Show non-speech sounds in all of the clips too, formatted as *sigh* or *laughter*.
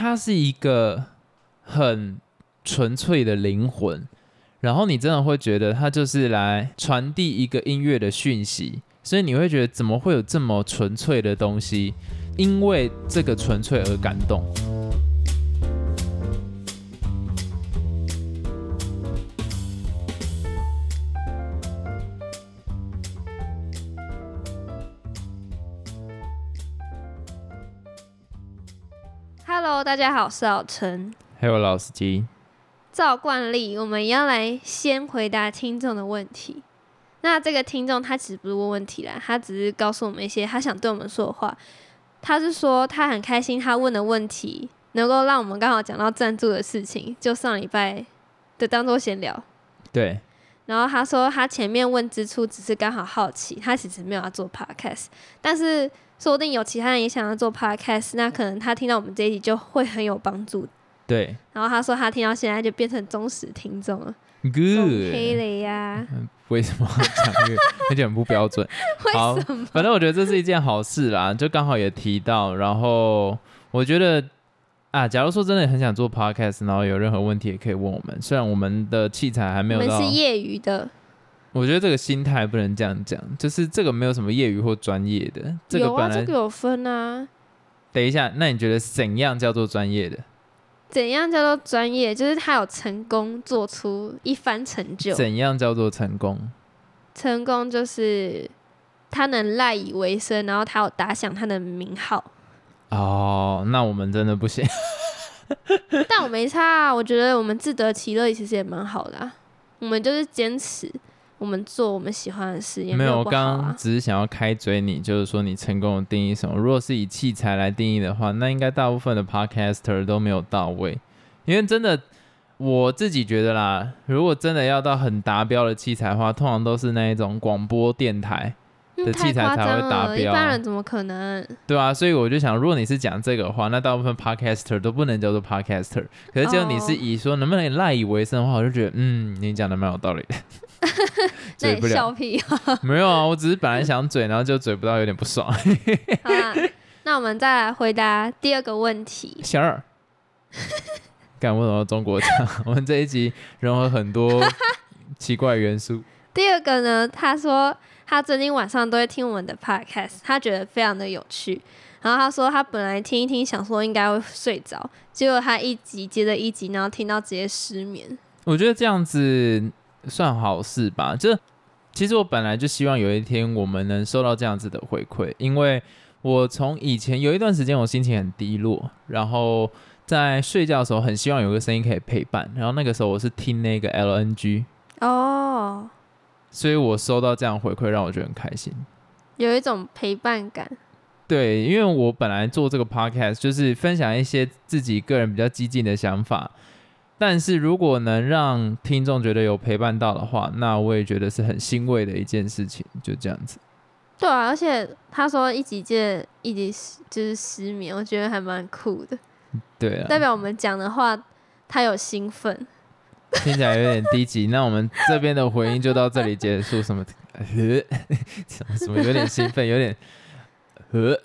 他是一个很纯粹的灵魂，然后你真的会觉得他就是来传递一个音乐的讯息，所以你会觉得怎么会有这么纯粹的东西？因为这个纯粹而感动。家好，我是老陈。还有老司机，照惯例，我们要来先回答听众的问题。那这个听众他其实不是问问题啦，他只是告诉我们一些他想对我们说的话。他是说他很开心，他问的问题能够让我们刚好讲到赞助的事情，就上礼拜的当做闲聊。对，然后他说他前面问之初只是刚好好奇，他其实没有要做 podcast，但是说不定有其他人也想要做 podcast，那可能他听到我们这一集就会很有帮助。对然后他说他听到现在就变成忠实听众了，，good。雷呀，为什么要讲这个？有点不标准。好 *laughs* 为什么？反正我觉得这是一件好事啦，就刚好也提到，然后我觉得啊，假如说真的很想做 podcast，然后有任何问题也可以问我们。虽然我们的器材还没有到我们是，业余的，我觉得这个心态不能这样讲，就是这个没有什么业余或专业的，这个有啊，这个有分啊。等一下，那你觉得怎样叫做专业的？怎样叫做专业？就是他有成功做出一番成就。怎样叫做成功？成功就是他能赖以为生，然后他有打响他的名号。哦，那我们真的不行。*laughs* 但我没差啊，我觉得我们自得其乐，其实也蛮好的、啊。我们就是坚持，我们做我们喜欢的事，也没有，我刚刚啊。只是想要开嘴你，就是说你成功的定义什么？如果是以器材来定义的话，那应该大部分的 podcaster 都没有到位，因为真的我自己觉得啦，如果真的要到很达标的器材的话，通常都是那一种广播电台，嗯的器材才会达标，一般人怎么可能？对啊，所以我就想，如果你是讲这个的话，那大部分 podcaster 都不能叫做 podcaster，可是只有你是哦以说能不能赖以为生的话，我就觉得，嗯，你讲的蛮有道理的，*laughs* 那你嘴不了。笑屁啊！没有啊，我只是本来想嘴，然后就嘴不到，有点不爽。*laughs* 好啦，那我们再来回答第二个问题。小二，敢问到中国腔？*laughs* 我们这一集融合很多奇怪元素。第二个呢，他说他最近晚上都会听我们的 podcast，他觉得非常的有趣。然后他说他本来听一听，想说应该会睡着，结果他一集接着一集，然后听到直接失眠。我觉得这样子算好事吧。就其实我本来就希望有一天我们能收到这样子的回馈，因为我从以前有一段时间我心情很低落，然后在睡觉的时候很希望有个声音可以陪伴，然后那个时候我是听那个 LNG，哦，所以我收到这样回馈让我觉得很开心。有一种陪伴感。对，因为我本来做这个 podcast 就是分享一些自己个人比较激进的想法，但是如果能让听众觉得有陪伴到的话，那我也觉得是很欣慰的一件事情。就这样子，对啊，而且他说一集接着一集失就是失眠，我觉得还蛮酷的，对啊，代表我们讲的话他有兴奋。听起来有点低级。那我们这边的回应就到这里结束。什么？呃，*laughs* 什么什么？有点兴奋，有点呃，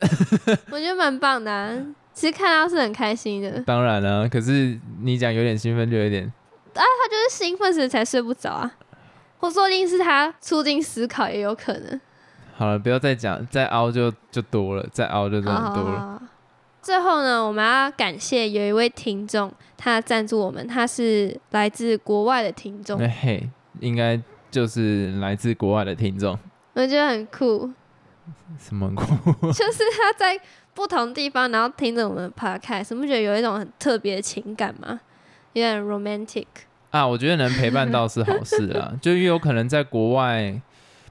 我觉得蛮棒的、啊，其实看到是很开心的。当然了、可是你讲有点兴奋，就有点啊他就是兴奋时才睡不着啊，或说不定是他促进思考也有可能。好了，不要再讲，再凹就就多了，再凹就真的很多了。哦最后呢，我们要感谢有一位听众，他赞助我们，他是来自国外的听众，那 *laughs* 嘿，应该就是来自国外的听众，我觉得很酷，什么很酷？*laughs* 就是他在不同地方，然后听着我们的 podcast，你不觉得有一种很特别的情感吗？有点 romantic。啊，我觉得能陪伴到是好事啊，*laughs* 就越有可能在国外，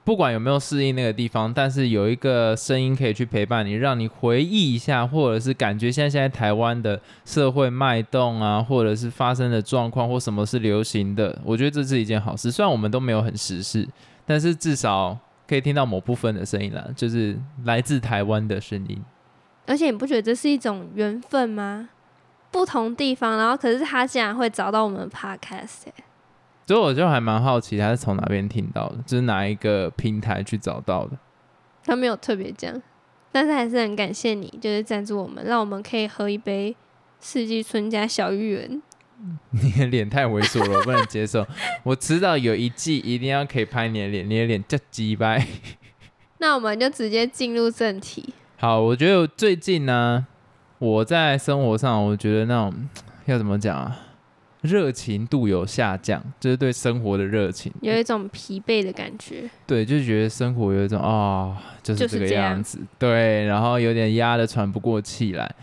不管有没有适应那个地方，但是有一个声音可以去陪伴你，让你回忆一下，或者是感觉现在现在台湾的社会脉动啊，或者是发生的状况或什么是流行的，我觉得这是一件好事。虽然我们都没有很时事，但是至少可以听到某部分的声音啦，就是来自台湾的声音。而且你不觉得这是一种缘分吗？不同地方，然后可是他竟然会找到我们的 podcast，、欸、所以我就还蛮好奇他是从哪边听到的，就是哪一个平台去找到的。他没有特别讲，但是还是很感谢你，就是赞助我们，让我们可以喝一杯四季春加小芋圆，*laughs* 你的脸太猥琐了，我不能接受。*laughs* 我迟早有一季一定要可以拍你的脸，你的脸叫鸡掰。*laughs* 那我们就直接进入正题。好，我觉得最近呢，我在生活上，我觉得那种要怎么讲啊，热情度有下降，就是对生活的热情，有一种疲惫的感觉。对，就觉得生活有一种啊、就是这个就是这样样子，对，然后有点压得喘不过气来。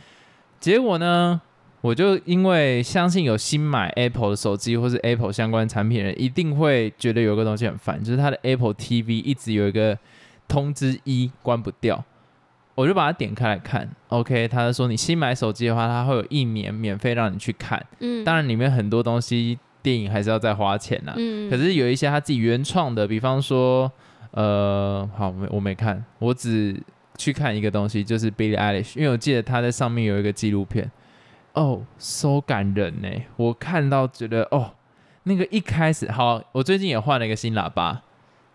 结果呢，我就因为相信有新买 Apple 的手机或是 Apple 相关产品的人，一定会觉得有个东西很烦，就是它的 Apple TV 一直有一个通知一关不掉。我就把它点开来看，OK，他就说你新买手机的话，它会有一年免费让你去看，嗯，当然里面很多东西电影还是要再花钱啦、嗯，可是有一些他自己原创的，比方说，呃，好，我没我没看，我只去看一个东西，就是 Billie Eilish，因为我记得他在上面有一个纪录片，哦，so 感人呢，我看到觉得哦，那个一开始好，我最近也换了一个新喇叭，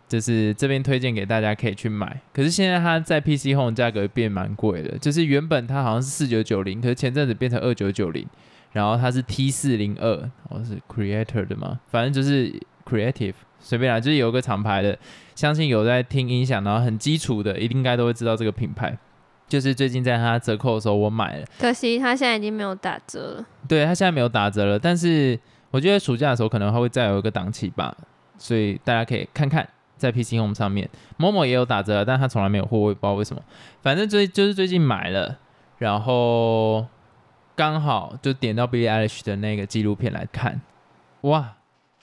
就是这边推荐给大家可以去买，可是现在它在 PC Home 价格变蛮贵的，就是原本它好像是四九九零，可是前阵子变成二九九零。然后它是 T 四零二，哦是 Creator 的嘛，反正就是 Creative，随便啦，就是有个厂牌的，相信有在听音响，然后很基础的，一定应该都会知道这个品牌。就是最近在它折扣的时候我买了，可惜它现在已经没有打折了。对它现在没有打折了，但是我觉得暑假的时候可能还会再有一个档期吧，所以大家可以看看在 PC Home 上面，某某也有打折，但他从来没有货，我也不知道为什么。反正最就是最近买了，然后刚好就点到 Billie Eilish 的那个纪录片来看，哇，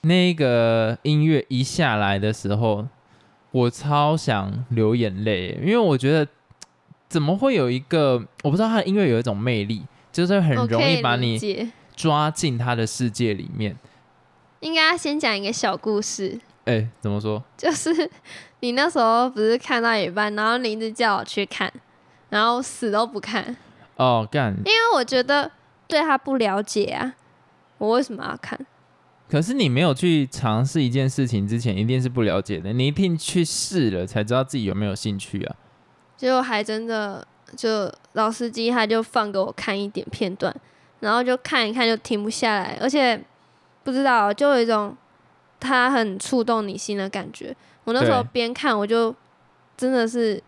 那个音乐一下来的时候，我超想流眼泪，因为我觉得怎么会有一个我不知道他的音乐有一种魅力，就是很容易把你抓进他的世界里面。应该要先讲一个小故事，哎、怎么说？*laughs* 就是你那时候不是看到一半，然后你一直叫我去看，然后死都不看，哦，干！因为我觉得对他不了解啊，我为什么要看？可是你没有去尝试一件事情之前，一定是不了解的。你一定去试了，才知道自己有没有兴趣啊。结果还真的就老司机他就放给我看一点片段，然后就看一看就停不下来，而且不知道就有一种他很触动你心的感觉。我那时候边看我就真的是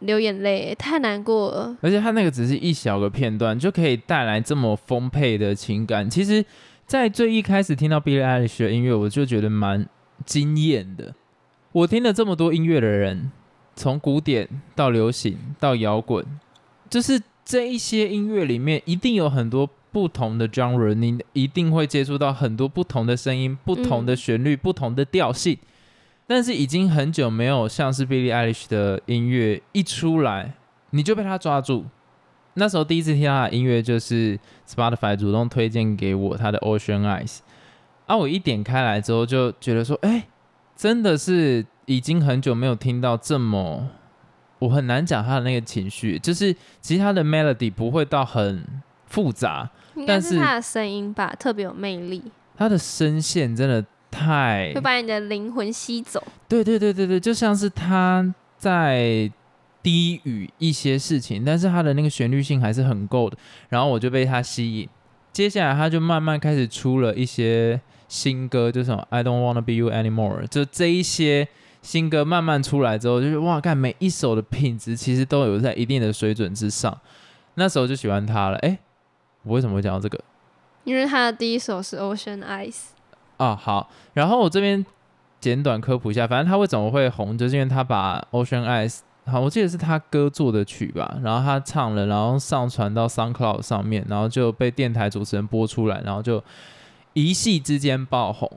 流眼泪，太难过了。而且他那个只是一小个片段，就可以带来这么丰沛的情感。其实，在最一开始听到 Billie Eilish 的音乐，我就觉得蛮惊艳的。我听了这么多音乐的人，从古典到流行到摇滚，就是这一些音乐里面，一定有很多不同的 genre，你一定会接触到很多不同的声音、不同的旋律、不同的调性。但是已经很久没有像是 Billie Eilish 的音乐一出来，你就被他抓住。那时候第一次听他的音乐，就是 Spotify 主动推荐给我他的 Ocean Eyes，啊，我一点开来之后就觉得说，哎、真的是已经很久没有听到这么，我很难讲他的那个情绪，就是其实他的 melody 不会到很复杂，应该但是是他的声音吧，特别有魅力，他的声线真的太会把你的灵魂吸走。对对对对对，就像是他在低语一些事情，但是他的那个旋律性还是很够的，然后我就被他吸引。接下来他就慢慢开始出了一些新歌，就什么 I don't wanna be you anymore，就这一些新歌慢慢出来之后，就是哇，看每一首的品质其实都有在一定的水准之上。那时候就喜欢他了。哎，我为什么会讲到这个？因为他的第一首是 Ocean Eyes，啊，好，然后我这边简短科普一下，反正他为什么会红，就是因为他把 Ocean Eyes，好，我记得是他歌做的曲吧，然后他唱了，然后上传到 SoundCloud 上面，然后就被电台主持人播出来，然后就一夕之间爆红。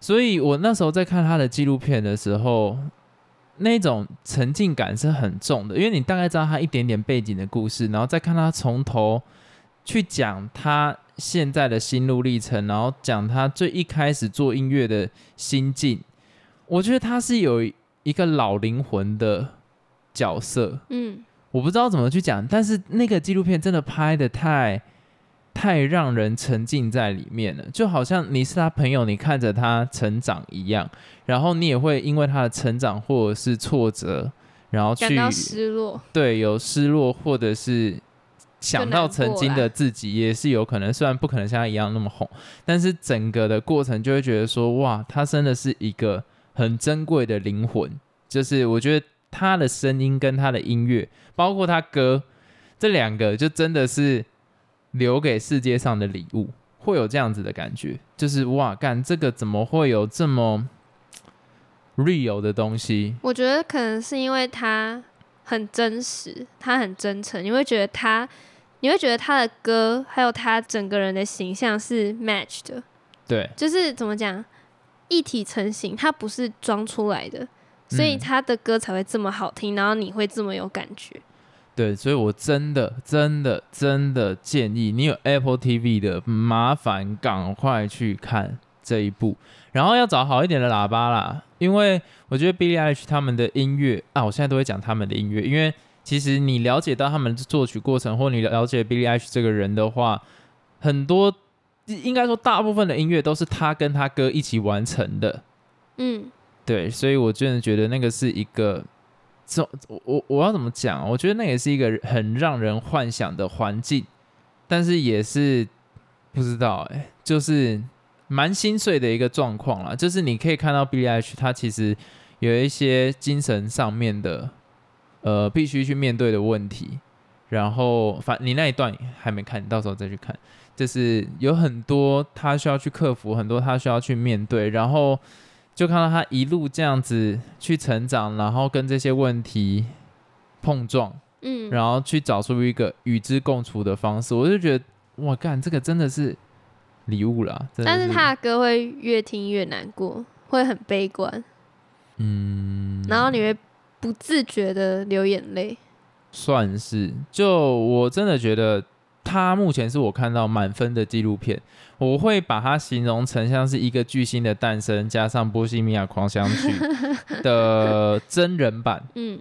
所以我那时候在看他的纪录片的时候，那种沉浸感是很重的，因为你大概知道他一点点背景的故事，然后再看他从头去讲他现在的心路历程，然后讲他最一开始做音乐的心境。我觉得他是有一个老灵魂的角色，嗯，我不知道怎么去讲，但是那个纪录片真的拍的太太让人沉浸在里面了，就好像你是他朋友，你看着他成长一样，然后你也会因为他的成长或者是挫折，然后去感到失落。对有失落或者是想到曾经的自己，也是有可能，虽然不可能像他一样那么红，但是整个的过程就会觉得说，哇，他真的是一个很珍贵的灵魂。就是我觉得他的声音跟他的音乐，包括他歌，这两个就真的是留给世界上的礼物，会有这样子的感觉。就是哇，干这个怎么会有这么 *tsk* real 的东西？我觉得可能是因为他很真实，他很真诚，你会觉得他，你会觉得他的歌还有他整个人的形象是 match 的。对，就是怎么讲，一体成型，他不是装出来的。所以他的歌才会这么好听，然后你会这么有感觉。对，所以我真的、真的、真的建议你有 Apple TV 的，麻烦赶快去看这一部，然后要找好一点的喇叭啦，因为我觉得 Billie Eilish 他们的音乐啊，我现在都会讲他们的音乐，因为其实你了解到他们的作曲过程，或你了解 Billie Eilish 这个人的话，很多应该说大部分的音乐都是他跟他哥一起完成的。嗯。对，所以我真的觉得那个是一个，这我我我要怎么讲？我觉得那也是一个很让人幻想的环境，但是也是不知道哎，就是蛮心碎的一个状况啦。就是你可以看到 B H 他其实有一些精神上面的呃必须去面对的问题，然后反你那一段还没看，你到时候再去看，就是有很多他需要去克服，很多他需要去面对，然后。就看到他一路这样子去成长，然后跟这些问题碰撞，嗯，然后去找出一个与之共处的方式，我就觉得哇，干这个真的是礼物啦！但是他的歌会越听越难过，会很悲观，嗯，然后你会不自觉的流眼泪，算是。就我真的觉得。它目前是我看到满分的纪录片，我会把它形容成像是一个巨星的诞生加上波西米亚狂想曲 *laughs* 的真人版，嗯，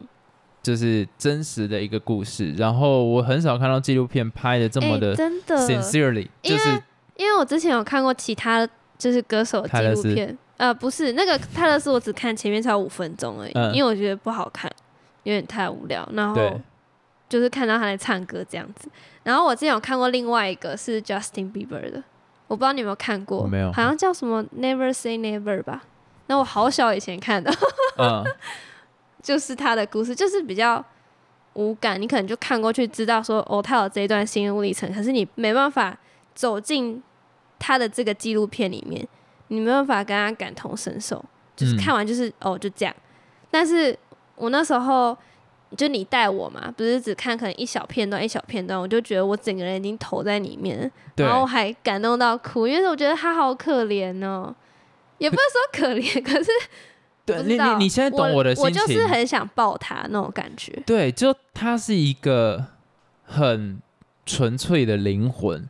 就是真实的一个故事。然后我很少看到纪录片拍的这么的真的 sincerely，就是因为我之前有看过其他就是歌手纪录片，呃，不是那个泰勒斯，我只看前面才五分钟而已，因为我觉得不好看，有点太无聊。然后。就是看到他在唱歌这样子，然后我之前有看过另外一个是 Justin Bieber 的，我不知道你有没有看过，没有，好像叫什么 Never Say Never 吧。那我好小以前看的，嗯，*laughs* 就是他的故事，就是比较无感，你可能就看过去知道说哦，他有这一段心路历程，可是你没办法走进他的这个纪录片里面，你没办法跟他感同身受，就是看完就是哦就这样。但是我那时候。就你带我嘛，不是只看可能一小片段一小片段，我就觉得我整个人已经投在里面，然后还感动到哭，因为我觉得他好可怜哦，也不是说可怜，*laughs* 可是对你你你现在懂我的心情，我就是很想抱他那种感觉。对，就他是一个很纯粹的灵魂，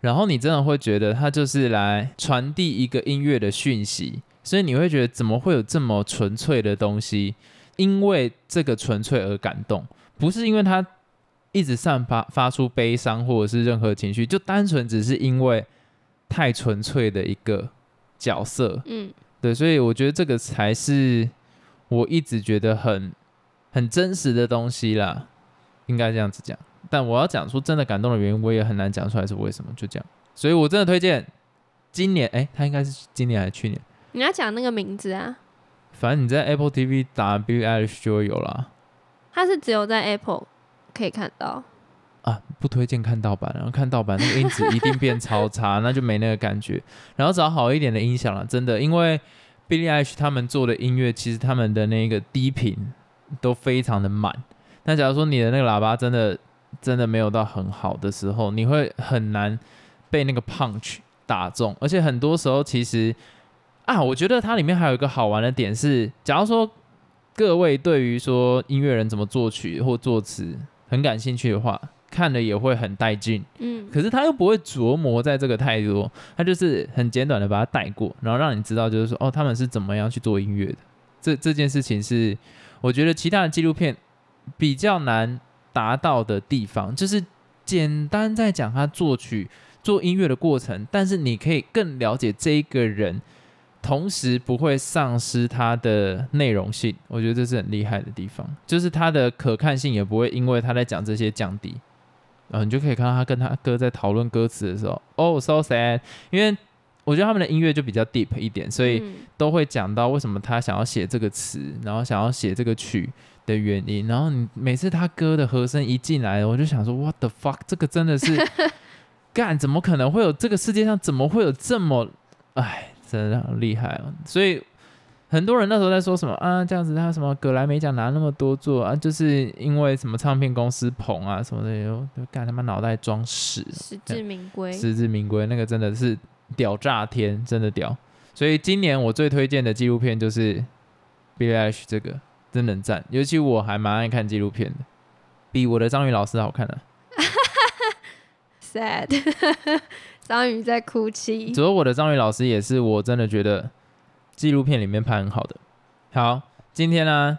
然后你真的会觉得它就是来传递一个音乐的讯息，所以你会觉得怎么会有这么纯粹的东西？因为这个纯粹而感动，不是因为它一直散发发出悲伤或者是任何情绪，就单纯只是因为太纯粹的一个角色。嗯，对，所以我觉得这个才是我一直觉得很很真实的东西啦，应该这样子讲。但我要讲出真的感动的原因，我也很难讲出来是为什么。就这样，所以我真的推荐今年，哎，他应该是今年还是去年？你要讲那个名字啊？反正你在 Apple TV 打 Billie Eilish 就会有啦。它是只有在 Apple 可以看到啊，不推荐看盗版，然后看盗版那个音质一定变超差，那就没那个感觉。*laughs* 然后找好一点的音响了，真的，因为 Billie Eilish 他们做的音乐，其实他们的那个低频都非常的满。那假如说你的那个喇叭真的真的没有到很好的时候，你会很难被那个 punch 打中，而且很多时候其实。啊，我觉得它里面还有一个好玩的点是，假如说各位对于说音乐人怎么作曲或作词很感兴趣的话，看了也会很带劲。嗯，可是他又不会琢磨在这个太多，他就是很简短的把它带过，然后让你知道就是说哦，他们是怎么样去做音乐的。这这件事情是我觉得其他的纪录片比较难达到的地方，就是简单在讲他作曲做音乐的过程，但是你可以更了解这一个人。同时不会丧失他的内容性，我觉得这是很厉害的地方，就是他的可看性也不会因为他在讲这些降低。然后你就可以看到他跟他哥在讨论歌词的时候，哦，so sad，因为我觉得他们的音乐就比较 deep 一点，所以嗯都会讲到为什么他想要写这个词，然后想要写这个曲的原因。然后你每次他歌的和声一进来，我就想说，what the fuck，这个真的是 *laughs* 干，怎么可能会有这个世界上怎么会有这么，哎，真的很厉害哦。所以很多人那时候在说什么啊，这样子他什么格莱美奖拿那么多座啊，就是因为什么唱片公司捧啊什么的，就干他妈脑袋装屎。实至名归。实至名归，那个真的是屌炸天，真的屌。所以今年我最推荐的纪录片就是 Billie Eilish 这个，真的很赞。尤其我还蛮爱看纪录片的，比我的章鱼老师好看的、sad，*laughs* 章鱼在哭泣。只有我的章鱼老师也是我真的觉得纪录片里面拍很好的。好，今天呢，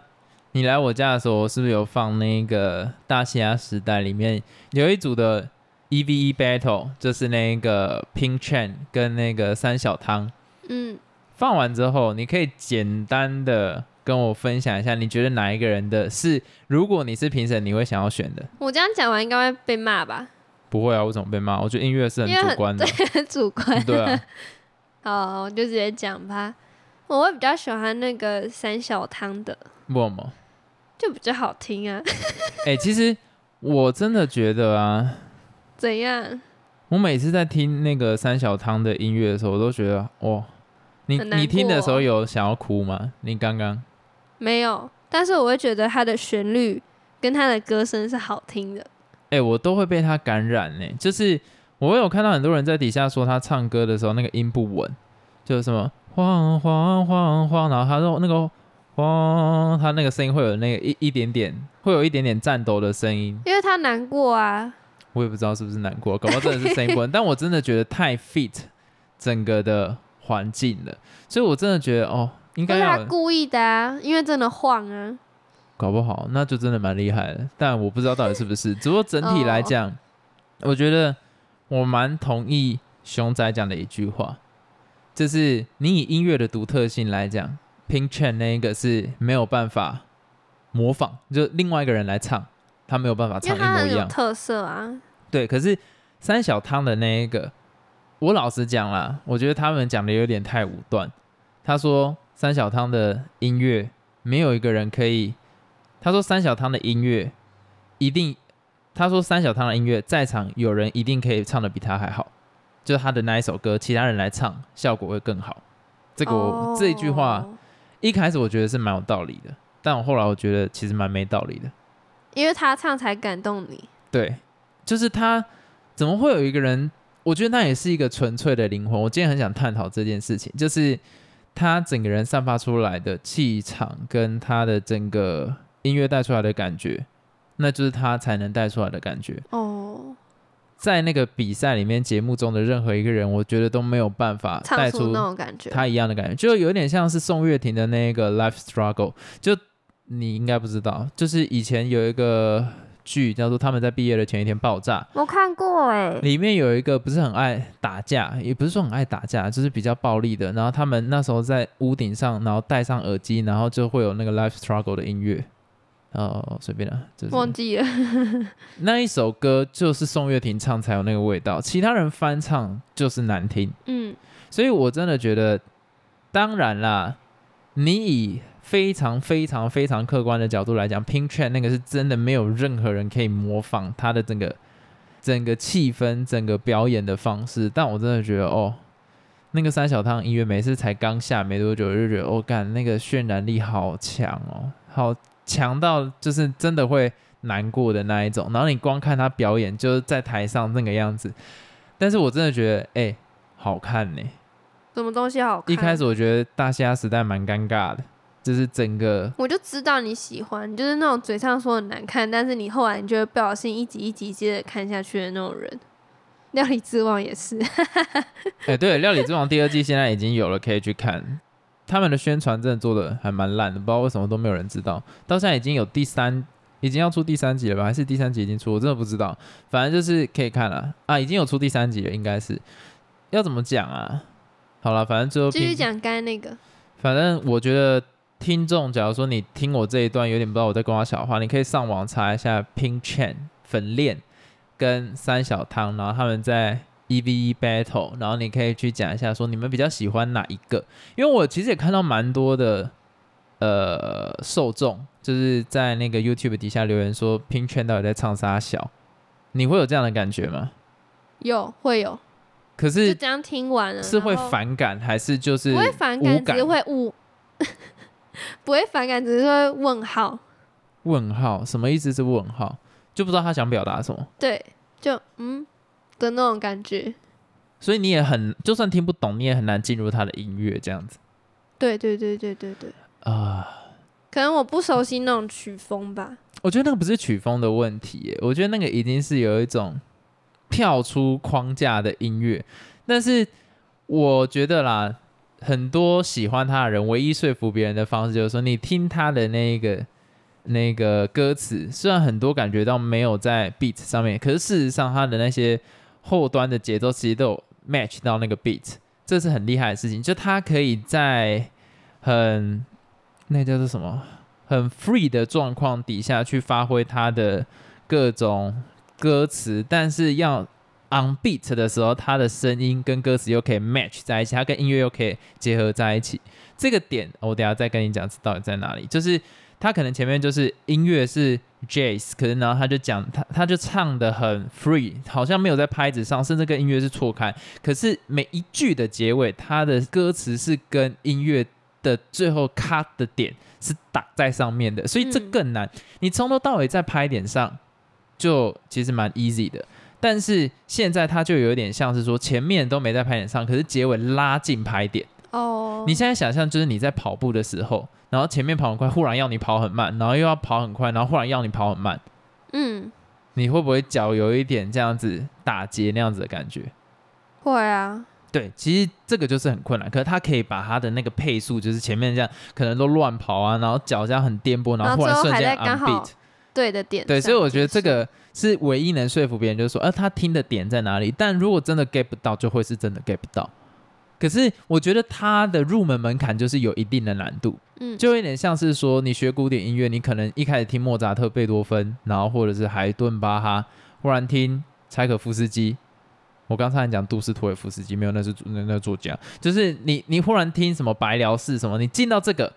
你来我家的时候，我是不是有放那个《大西洋时代》里面有一组的 E V E battle，就是那个 Pink Chen 跟那个三小汤。嗯，放完之后，你可以简单的跟我分享一下，你觉得哪一个人的是，如果你是评审，你会想要选的？我这样讲完应该会被骂吧？不会啊，我怎么被骂？我觉得音乐是很主观的。*laughs* 很主观。对啊，*laughs* 好，我就直接讲吧。我会比较喜欢那个三小汤的，为什么？就比较好听啊。*laughs* 哎、其实我真的觉得啊，怎样？我每次在听那个三小汤的音乐的时候，我都觉得哇，你你听的时候有想要哭吗？你刚刚没有，但是我会觉得他的旋律跟他的歌声是好听的。哎、我都会被他感染呢、就是我有看到很多人在底下说他唱歌的时候那个音不稳，就是什么晃晃晃晃，然后他说那个晃，他那个声音会有那个一一点点，会有一点点颤抖的声音。因为他难过啊，我也不知道是不是难过，搞不好真的是声音不稳，但我真的觉得太 fit 整个的环境了，所以我真的觉得哦，应但该他故意的啊，因为真的晃啊。搞不好那就真的蛮厉害的，但我不知道到底是不是。*laughs* 只不过整体来讲，我觉得我蛮同意熊仔讲的一句话，就是你以音乐的独特性来讲，Pink Chen 那一个是没有办法模仿，就另外一个人来唱，他没有办法唱一模一样。特色啊。对，可是三小汤的那一个，我老实讲啦，我觉得他们讲的有点太武断。他说三小汤的音乐没有一个人可以，他说三小汤的音乐一定，他说三小汤的音乐在场有人一定可以唱的比他还好，就是他的那一首歌，其他人来唱效果会更好。这个我、这一句话哦一开始我觉得是蛮有道理的，但我后来我觉得其实蛮没道理的。因为他唱才感动你。对，就是他怎么会有一个人？我觉得那也是一个纯粹的灵魂。我今天很想探讨这件事情，就是他整个人散发出来的气场，跟他的整个音乐带出来的感觉，那就是他才能带出来的感觉。哦，在那个比赛里面，节目中的任何一个人，我觉得都没有办法带出那种感觉。他一样的感觉，就有点像是宋岳庭的那个《Life Struggle》，就你应该不知道，就是以前有一个剧叫做《他们在毕业的前一天爆炸》，我看过哎、里面有一个不是很爱打架，也不是说很爱打架，就是比较暴力的。然后他们那时候在屋顶上，然后戴上耳机，然后就会有那个《Life Struggle》的音乐。哦，随便了，就是忘记了。那一首歌就是宋岳庭唱才有那个味道，其他人翻唱就是难听。嗯，所以我真的觉得，当然啦，你以非常非常非常客观的角度来讲，Pink Chen 那个是真的没有任何人可以模仿他的整个整个气氛、整个表演的方式。但我真的觉得，哦，那个三小汤音乐每次才刚下没多久，我就觉得，哦，干那个渲染力好强哦，好强到就是真的会难过的那一种。然后你光看他表演，就是在台上那个样子，但是我真的觉得，哎、好看呢、什么东西好看？一开始我觉得大虾时代蛮尴尬的，就是整个我就知道你喜欢，你就是那种嘴上说很难看，但是你后来你就会不小心一集一集接着看下去的那种人。料理之王也是，*laughs* 哎、对，《料理之王》第二季现在已经有了，可以去看。他们的宣传真的做的还蛮烂的，不知道为什么都没有人知道。到现在已经有第三，已经要出第三集了吧？还是第三集已经出？我真的不知道。反正就是可以看了啊，已经有出第三集了，应该是。要怎么讲啊？好了，反正最后继续讲刚才那个。反正我觉得听众，假如说你听我这一段有点不知道我在跟我小话，你可以上网查一下 Pink Chen 粉链跟三小汤，然后他们在一 v 一 battle，然后你可以去讲一下说你们比较喜欢哪一个？因为我其实也看到蛮多的呃受众，就是在那个 YouTube 底下留言说拼圈到底在唱啥小，你会有这样的感觉吗？有会有，可就是这样听完了是会反感还是就是不会反感，只是会误，*laughs* 不会反感，只是会问号。问号？什么意思是问号？就不知道他想表达什么，对，就嗯的那种感觉。所以你也很就算听不懂，你也很难进入他的音乐这样子对对对对对对，啊。可能我不熟悉那种曲风吧。我觉得那个不是曲风的问题耶，我觉得那个已经是有一种跳出框架的音乐。但是我觉得啦，很多喜欢他的人，唯一说服别人的方式就是说，你听他的那个那个歌词，虽然很多感觉到没有在 beat 上面，可是事实上他的那些后端的节奏其实都有 match 到那个 beat，这是很厉害的事情。就他可以在很那叫做什么？很 free 的状况底下去发挥他的各种歌词，但是要 on beat 的时候，他的声音跟歌词又可以 match 在一起，他跟音乐又可以结合在一起。这个点我等下再跟你讲到底在哪里。就是他可能前面就是音乐是 jazz，可是然后他就讲他他就唱的很 free，好像没有在拍子上，甚至跟音乐是错开。可是每一句的结尾，他的歌词是跟音乐的最后 cut 的点是打在上面的，所以这嗯更难。你从头到尾在拍点上，就其实蛮 easy 的。但是现在它就有点像是说前面都没在拍点上，可是结尾拉近拍点。哦，你现在想象就是你在跑步的时候，然后前面跑很快，忽然要你跑很慢，然后又要跑很快，然后忽然要你跑很慢，嗯，你会不会脚有一点这样子打结那样子的感觉？会啊，对，其实这个就是很困难，可是他可以把他的那个配速，就是前面这样可能都乱跑啊，然后脚这样很颠簸，然后忽然瞬间还对的点。对，所以我觉得这个是唯一能说服别人，就是说，呃，他听的点在哪里？但如果真的 get 不到，就会是真的 get 不到。可是我觉得他的入门门槛就是有一定的难度，嗯，就有点像是说你学古典音乐，你可能一开始听莫扎特、贝多芬，然后或者是海顿、巴哈，忽然听柴可夫斯基。我刚才讲杜斯托耶夫斯基，没有，那是那那作家。就是你你忽然听什么白辽士什么，你进到这个，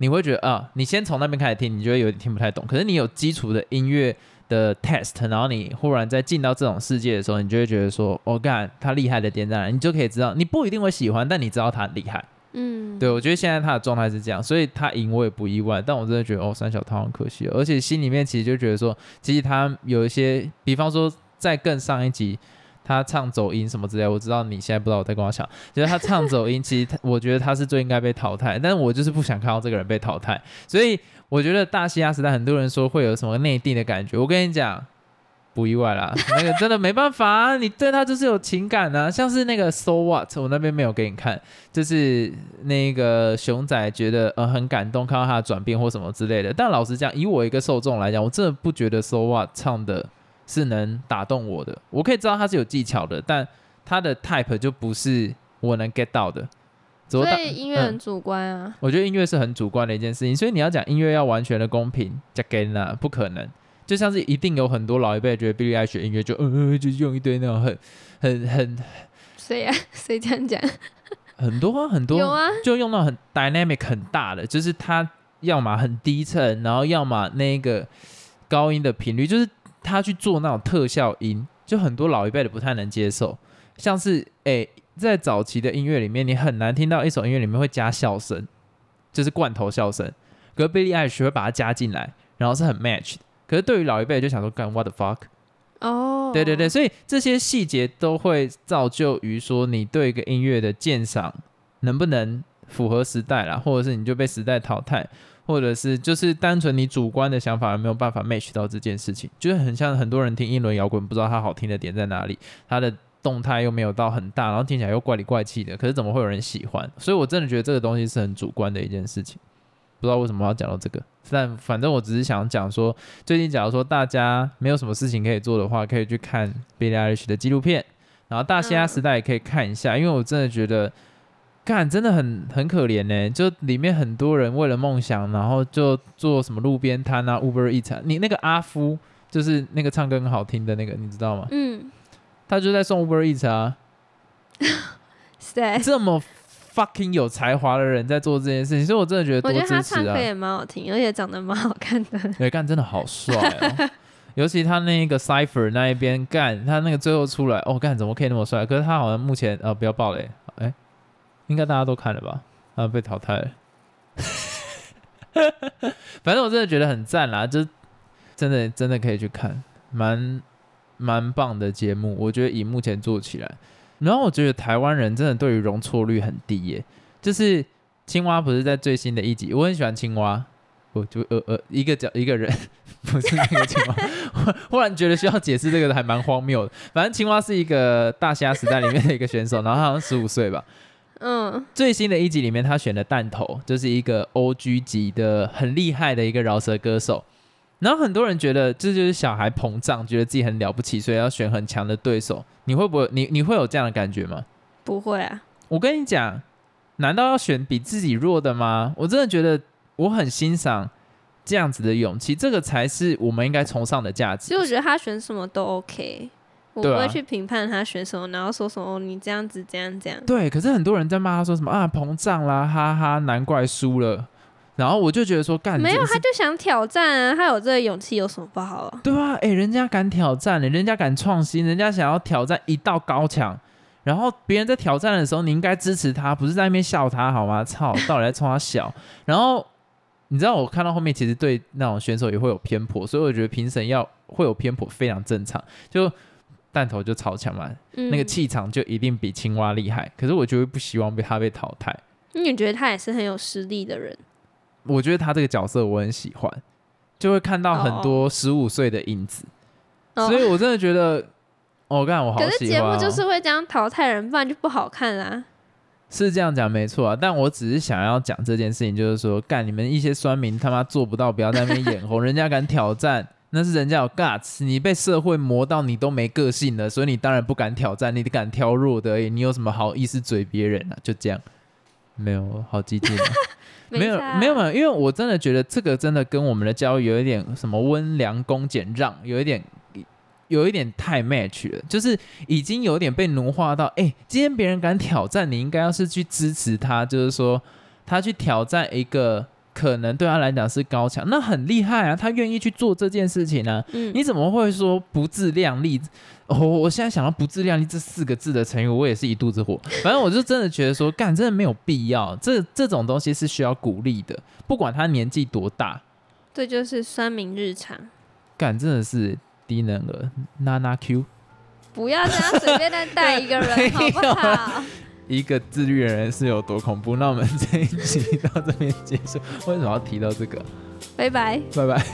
你会觉得啊，你先从那边开始听，你就会有点听不太懂。可是你有基础的音乐的 test，然后你忽然再进到这种世界的时候，你就会觉得说，我、干他厉害的点在哪？你就可以知道，你不一定会喜欢，但你知道他很厉害。嗯，对，我觉得现在他的状态是这样，所以他赢我也不意外。但我真的觉得哦，三小汤很可惜哦，而且心里面其实就觉得说，其实他有一些，比方说在更上一集，他唱走音什么之类，我知道你现在不知道我在跟我讲，就是他唱走音，其实他我觉得他是最应该被淘汰，但是我就是不想看到这个人被淘汰，所以我觉得大西亚时代很多人说会有什么内定的感觉，我跟你讲。不意外啦，*laughs* 那个真的没办法啊，你对他就是有情感啊，像是那个 So What，我那边没有给你看，就是那个熊仔觉得呃很感动，看到他的转变或什么之类的。但老实讲，以我一个受众来讲，我真的不觉得 So What 唱的是能打动我的。我可以知道他是有技巧的，但他的 type 就不是我能 get 到的。所以音乐很主观啊。我觉得音乐是很主观的一件事情，所以你要讲音乐要完全的公平，加给呢不可能。就像是一定有很多老一辈觉得 Eilish 的音乐就嗯呃就用一堆那种很很很谁呀？*laughs* 谁这样讲？很多啊很多有啊，就用到很 dynamic 很大的，就是它要么很低沉，然后要么那个高音的频率，就是他去做那种特效音，就很多老一辈的不太能接受。像是诶、在早期的音乐里面，你很难听到一首音乐里面会加笑声，就是罐头笑声。可是 Billie Eilish 会把它加进来，然后是很 match 的。可是对于老一辈就想说，干 what the fuck？哦，对对对，，所以这些细节都会造就于说你对一个音乐的鉴赏能不能符合时代啦，或者是你就被时代淘汰，或者是就是单纯你主观的想法而没有办法 match 到这件事情，就是很像很多人听英伦摇滚，不知道它好听的点在哪里，它的动态又没有到很大，然后听起来又怪里怪气的，可是怎么会有人喜欢？所以我真的觉得这个东西是很主观的一件事情。不知道为什么要讲到这个，但反正我只是想讲说，最近假如说大家没有什么事情可以做的话，可以去看 Billie Eilish 的纪录片，然后大西亚时代也可以看一下，因为我真的觉得，干真的很很可怜呢，就里面很多人为了梦想，然后就做什么路边摊啊、Uber Eats，啊你那个阿夫就是那个唱歌很好听的那个，你知道吗？嗯，他就在送 Uber Eats 啊，*laughs* 对，这么 fucking 有才华的人在做这件事情，所以我真的觉得多我觉得他支持啊！唱歌也蛮好听，而且长得蛮好看的。对，干真的好帅哦。尤其他那个 Cipher 那一边干，他那个最后出来，哦干怎么可以那么帅？可是他好像目前呃不要爆雷，哎、应该大家都看了吧？啊被淘汰了。*laughs* 反正我真的觉得很赞啦，就真的真的可以去看，蛮蛮棒的节目。我觉得以目前做起来，然后我觉得台湾人真的对于容错率很低耶，就是青蛙不是在最新的一集，我很喜欢青蛙，我就呃呃一个角一个人，*laughs* 不是那个青蛙。*laughs* 忽忽然觉得需要解释这个还蛮荒谬的。反正青蛙是一个大虾时代里面的一个选手，然后他好像十五岁吧。嗯，最新的一集里面，他选的弹头就是一个 O.G 级的很厉害的一个饶舌歌手。然后很多人觉得这就是小孩膨胀，觉得自己很了不起，所以要选很强的对手。你会不会？你你会有这样的感觉吗？不会啊，我跟你讲，难道要选比自己弱的吗？我真的觉得我很欣赏这样子的勇气，这个才是我们应该崇尚的价值其实。我觉得他选什么都 OK，我不会去评判他选什么，然后说什么哦你这样子这样这样。对，可是很多人在骂他说什么啊膨胀啦，哈哈，难怪输了。然后我就觉得说，干没有，他就想挑战啊，他有这个勇气有什么不好啊？对啊，哎、人家敢挑战呢，人家敢创新，人家想要挑战一道高墙。然后别人在挑战的时候，你应该支持他，不是在那边笑他好吗？操，到底在冲他笑？然后你知道我看到后面，其实对那种选手也会有偏颇，所以我觉得评审要会有偏颇非常正常。就弹头就超强嘛，嗯，那个气场就一定比青蛙厉害。可是我就会不希望被他被淘汰。你觉得他也是很有实力的人？我觉得他这个角色我很喜欢，就会看到很多十五岁的影子，哦所以我真的觉得，哦，干我好喜欢、哦。可是节目就是会这样淘汰人，不然就不好看啦。是这样讲没错啊，但我只是想要讲这件事情，就是说，干你们一些酸民他妈做不到，不要在那边眼红，人家敢挑战。那是人家有 guts，你被社会磨到你都没个性了，所以你当然不敢挑战，你敢挑弱的而已。你有什么好意思嘴别人啊？就这样，没有好激进、*laughs* 啊。没有没有没有，因为我真的觉得这个真的跟我们的教育有一点什么温良恭俭让，有一点有一点太 match 了，就是已经有点被奴化到，哎、今天别人敢挑战，你应该要是去支持他，就是说他去挑战一个可能对他来讲是高强，那很厉害啊，他愿意去做这件事情呢、嗯，你怎么会说不自量力？哦，我现在想到“不自量力”这四个字的成语，我也是一肚子火。反正我就真的觉得说，干真的没有必要。这这种东西是需要鼓励的，不管他年纪多大，这就是酸民日常。干真的是低能儿，娜娜 Q 不要这样随便再带一个人，*laughs* 好不好？一个自律的人是有多恐怖？*laughs* 那我们这一集到这边结束。为什么要提到这个？拜拜。拜拜。